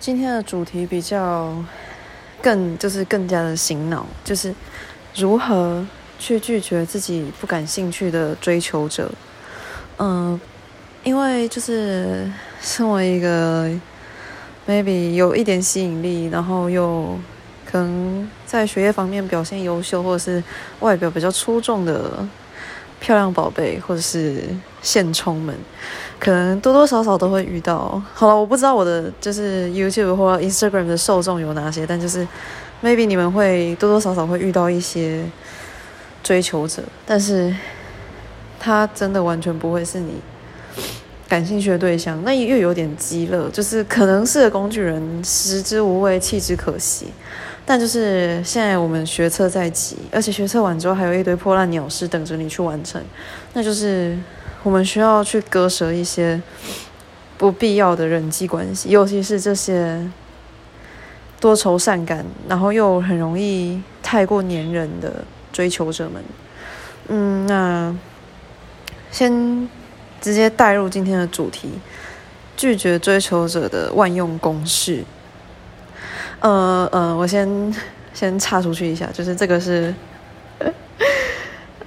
今天的主题比较更就是更加的醒脑，就是如何去拒绝自己不感兴趣的追求者。嗯，因为就是身为一个 maybe 有一点吸引力，然后又可能在学业方面表现优秀，或者是外表比较出众的。漂亮宝贝，或者是现充们，可能多多少少都会遇到。好了，我不知道我的就是 YouTube 或 Instagram 的受众有哪些，但就是 maybe 你们会多多少少会遇到一些追求者，但是他真的完全不会是你感兴趣的对象，那又有点鸡肋，就是可能是工具人，食之无味，弃之可惜。但就是现在我们学测在即，而且学测完之后还有一堆破烂鸟事等着你去完成，那就是我们需要去割舍一些不必要的人际关系，尤其是这些多愁善感，然后又很容易太过粘人的追求者们。嗯，那先直接带入今天的主题：拒绝追求者的万用公式。呃呃，我先 先插出去一下，就是这个是，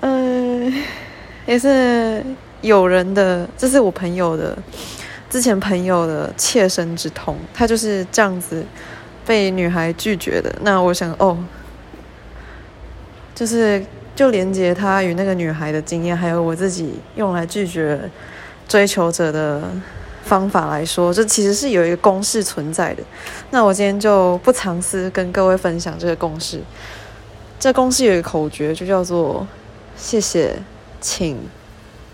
嗯，也是有人的，这是我朋友的，之前朋友的切身之痛，他就是这样子被女孩拒绝的。那我想，哦，就是就连接他与那个女孩的经验，还有我自己用来拒绝追求者的。方法来说，这其实是有一个公式存在的。那我今天就不藏私，跟各位分享这个公式。这公式有一个口诀，就叫做“谢谢，请，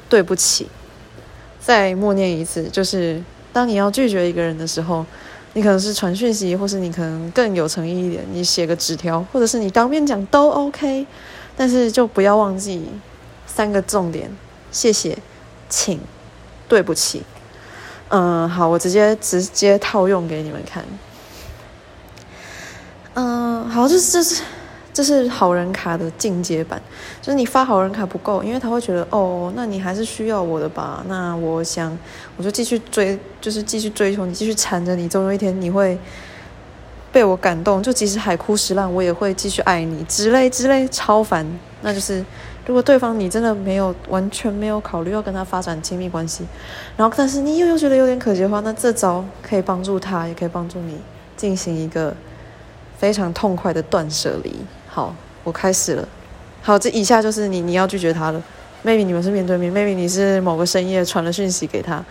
对不起”。再默念一次，就是当你要拒绝一个人的时候，你可能是传讯息，或是你可能更有诚意一点，你写个纸条，或者是你当面讲都 OK。但是就不要忘记三个重点：谢谢，请，对不起。嗯，好，我直接直接套用给你们看。嗯，好，这这是这是好人卡的进阶版，就是你发好人卡不够，因为他会觉得哦，那你还是需要我的吧？那我想我就继续追，就是继续追求你，继续缠着你，总有一天你会被我感动，就即使海枯石烂，我也会继续爱你之类之类，超烦，那就是。如果对方你真的没有完全没有考虑要跟他发展亲密关系，然后但是你又又觉得有点可惜的话，那这招可以帮助他，也可以帮助你进行一个非常痛快的断舍离。好，我开始了。好，这以下就是你你要拒绝他了。Maybe 你们是面对面，Maybe 你是某个深夜传了讯息给他，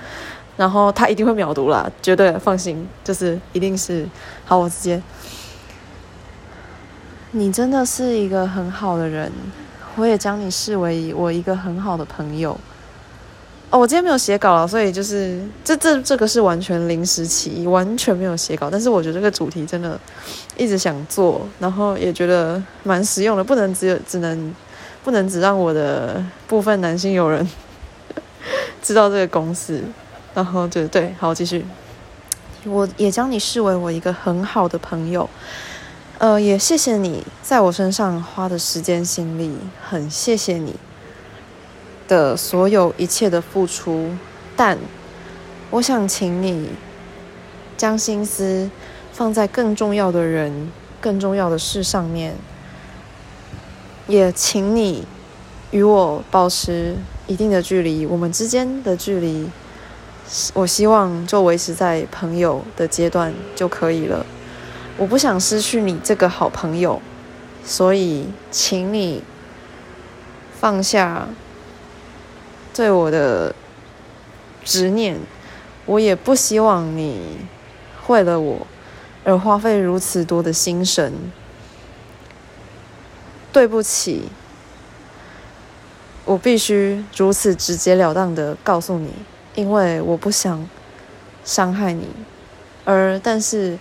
然后他一定会秒读啦，绝对放心，就是一定是。好，我直接，你真的是一个很好的人。我也将你视为我一个很好的朋友。哦，我今天没有写稿了，所以就是这这这个是完全临时起意，完全没有写稿。但是我觉得这个主题真的一直想做，然后也觉得蛮实用的，不能只有只能不能只让我的部分男性友人 知道这个公司。然后就对，好，继续。我也将你视为我一个很好的朋友。呃，也谢谢你在我身上花的时间心力，很谢谢你的所有一切的付出。但我想请你将心思放在更重要的人、更重要的事上面。也请你与我保持一定的距离，我们之间的距离，我希望就维持在朋友的阶段就可以了。我不想失去你这个好朋友，所以请你放下对我的执念。我也不希望你为了我而花费如此多的心神。对不起，我必须如此直截了当的告诉你，因为我不想伤害你。而但是。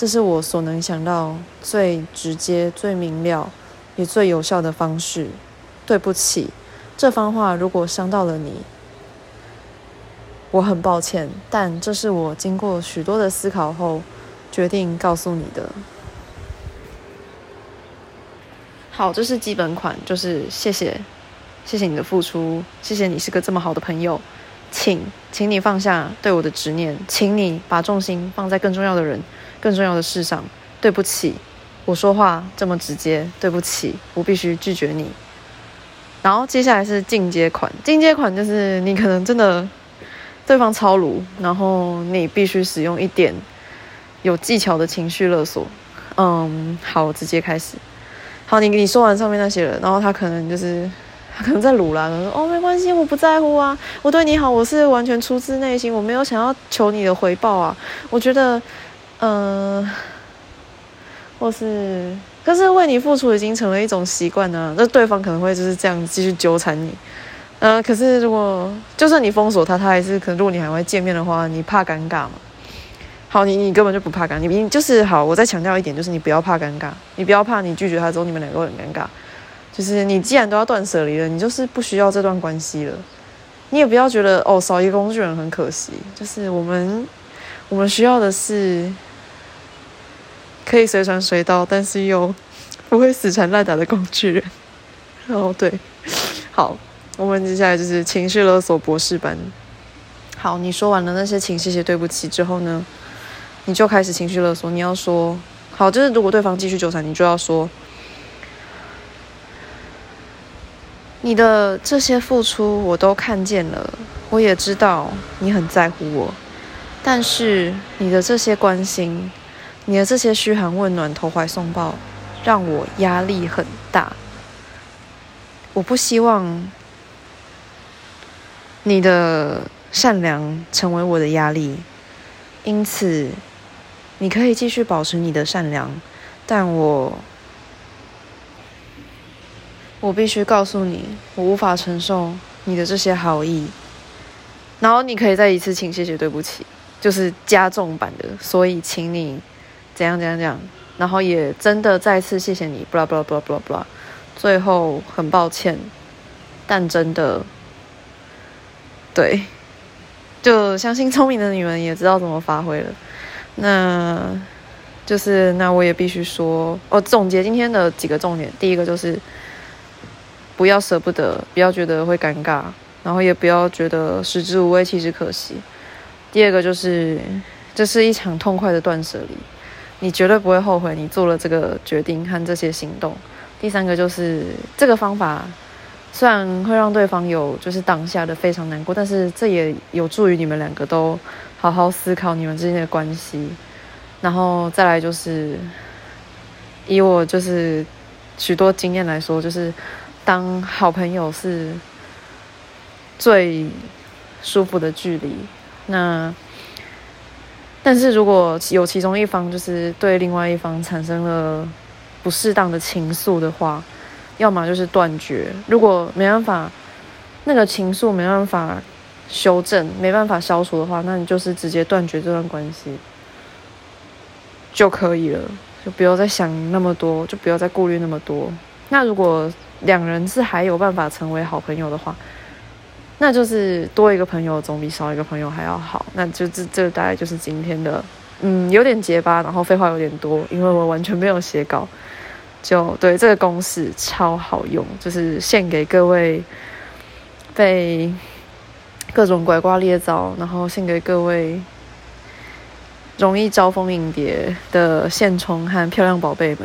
这是我所能想到最直接、最明了也最有效的方式。对不起，这番话如果伤到了你，我很抱歉。但这是我经过许多的思考后决定告诉你的。好，这是基本款，就是谢谢，谢谢你的付出，谢谢你是个这么好的朋友，请，请你放下对我的执念，请你把重心放在更重要的人。更重要的事上，对不起，我说话这么直接，对不起，我必须拒绝你。然后接下来是进阶款，进阶款就是你可能真的对方超鲁，然后你必须使用一点有技巧的情绪勒索。嗯，好，直接开始。好，你你说完上面那些了，然后他可能就是他可能在鲁啦，说哦没关系，我不在乎啊，我对你好，我是完全出自内心，我没有想要求你的回报啊。我觉得，嗯，或是可是为你付出已经成了一种习惯呢，那对方可能会就是这样继续纠缠你。嗯，可是如果就算你封锁他，他还是可能如果你还会见面的话，你怕尴尬吗？好，你你根本就不怕尴，你你就是好。我再强调一点，就是你不要怕尴尬，你不要怕你拒绝他之后，你们两个会很尴尬。就是你既然都要断舍离了，你就是不需要这段关系了。你也不要觉得哦，少一个工具人很可惜。就是我们我们需要的是可以随传随到，但是又不会死缠烂打的工具人。哦，对，好，我们接下来就是情绪勒索博士班。好，你说完了那些请、谢谢、对不起之后呢？你就开始情绪勒索，你要说好，就是如果对方继续纠缠，你就要说，你的这些付出我都看见了，我也知道你很在乎我，但是你的这些关心，你的这些嘘寒问暖、投怀送抱，让我压力很大。我不希望你的善良成为我的压力，因此。你可以继续保持你的善良，但我我必须告诉你，我无法承受你的这些好意。然后你可以再一次请谢谢对不起，就是加重版的。所以请你怎样怎样怎样，然后也真的再次谢谢你。blah blah blah blah blah。最后很抱歉，但真的对，就相信聪明的你们也知道怎么发挥了。那，就是那我也必须说，哦，总结今天的几个重点。第一个就是不要舍不得，不要觉得会尴尬，然后也不要觉得食之无味，弃之可惜。第二个就是，这是一场痛快的断舍离，你绝对不会后悔你做了这个决定和这些行动。第三个就是这个方法虽然会让对方有就是当下的非常难过，但是这也有助于你们两个都。好好思考你们之间的关系，然后再来就是，以我就是许多经验来说，就是当好朋友是最舒服的距离。那但是如果有其中一方就是对另外一方产生了不适当的情愫的话，要么就是断绝。如果没办法，那个情愫没办法。修正没办法消除的话，那你就是直接断绝这段关系就可以了，就不要再想那么多，就不要再顾虑那么多。那如果两人是还有办法成为好朋友的话，那就是多一个朋友总比少一个朋友还要好。那就这这大概就是今天的，嗯，有点结巴，然后废话有点多，因为我完全没有写稿。就对这个公式超好用，就是献给各位被。各种拐瓜裂枣，然后献给各位容易招蜂引蝶的现充和漂亮宝贝们。